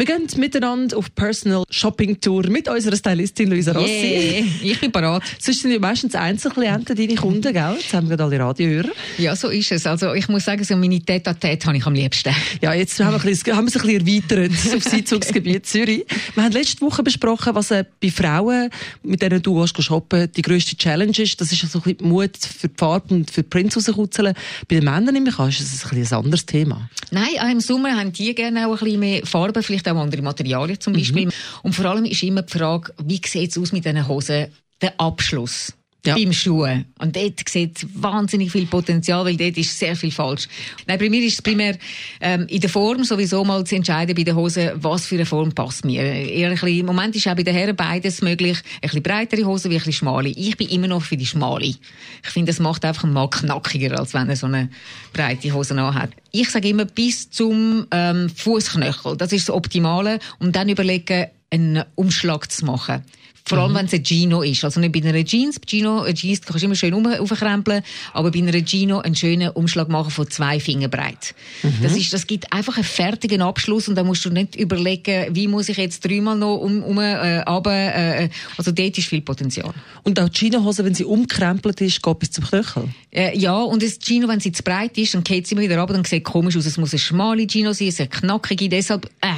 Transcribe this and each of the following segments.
Wir gehen miteinander auf Personal Shopping Tour mit unserer Stylistin Luisa Rossi. Yeah, ich bin parat. Sonst sind ja meistens Einzelklienten deine Kunden, gell? Jetzt haben wir gerade alle Radiohörer. Ja, so ist es. Also ich muss sagen, so meine tete tête habe ich am liebsten. Ja, jetzt haben wir, ein bisschen, haben wir es ein bisschen erweitert aufs Einzugsgebiet Zürich. Wir haben letzte Woche besprochen, was äh, bei Frauen, mit denen du gehst shoppen, die grösste Challenge ist. Das ist so ein bisschen Mut für die Farbe und für die Prints rauskutzeln. Bei den Männern nämlich ist es ein, bisschen ein anderes Thema. Nein, auch im Sommer haben die gerne auch ein bisschen mehr Farbe, vielleicht auch andere Materialien zum Beispiel. Mhm. Und vor allem ist immer die Frage, wie sieht es aus mit diesen Hosen? Der Abschluss ja. beim Schuhen. Und dort sieht wahnsinnig viel Potenzial, weil dort ist sehr viel falsch. Nein, bei mir ist es primär ähm, in der Form sowieso mal zu entscheiden bei den Hosen, was für eine Form passt mir. Eher ein bisschen, Im Moment ist auch bei den Herren beides möglich. Ein bisschen breitere Hosen wie ein bisschen schmale. Ich bin immer noch für die schmale. Ich finde, das macht einfach mal knackiger, als wenn er so eine breite Hose hat. Ich sage immer bis zum ähm, Fußknöchel. Das ist das Optimale. Und dann überlegen, einen Umschlag zu machen. Vor allem, mhm. wenn es ein Gino ist. Also nicht bei einer Jeans. Bei Gino, eine Jeans kannst du immer schön aufkrempeln, aber bei einer Gino einen schönen Umschlag machen von zwei Finger breit. Mhm. Das, ist, das gibt einfach einen fertigen Abschluss und da musst du nicht überlegen, wie muss ich jetzt dreimal noch um, um äh, runter, äh, Also dort ist viel Potenzial. Und auch die Gino-Hose, wenn sie umkrempelt ist, geht bis zum Knöchel? Äh, ja, und das Gino, wenn sie zu breit ist, dann geht sie immer wieder runter, dann sieht komisch aus. Es muss eine schmale Gino sein, eine knackige. Deshalb, äh,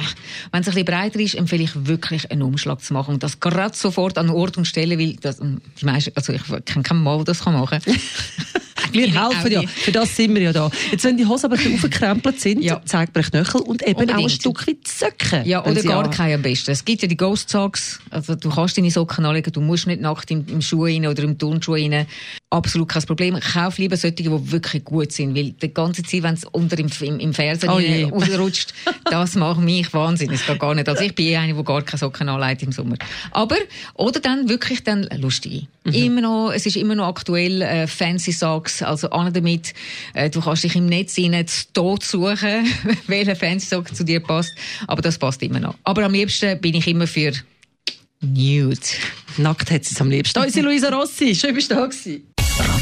wenn es ein bisschen breiter ist, empfehle ich wirklich einen Umschlag zu machen. Und das gerade sofort an Ort und Stelle, weil das, die meisten, also ich kenne keinen Mal, das machen kann. wir helfen ja. Für das sind wir ja da. Jetzt, wenn die Hosen aber aufgekrempelt sind, ja. zeigt man Knöchel und eben Unbedingt. auch ein Stück weit Socken. Ja, oder gar keine am besten. Es gibt ja die Ghost Socks. Also, du kannst deine Socken anlegen, du musst nicht nackt im, im Schuh rein oder im Turnschuh rein. Absolut kein Problem. Kauf lieber solche, die wirklich gut sind, weil die ganze Zeit, wenn es unter im, im, im Fernsehen oh rausrutscht, das macht mich Wahnsinn. Es geht gar nicht. Also ich bin eh eine, die gar keine Socken anlegt im Sommer. Aber, oder dann wirklich dann lustige. Mhm. Immer noch, es ist immer noch aktuell, äh, fancy Socks, also an damit. Äh, du kannst dich im Netz rein tot suchen, welcher fancy Sock zu dir passt. Aber das passt immer noch. Aber am liebsten bin ich immer für Nude. Nackt hat sie es am liebsten. Da ist Luisa Rossi. Schön, bist du da gewesen.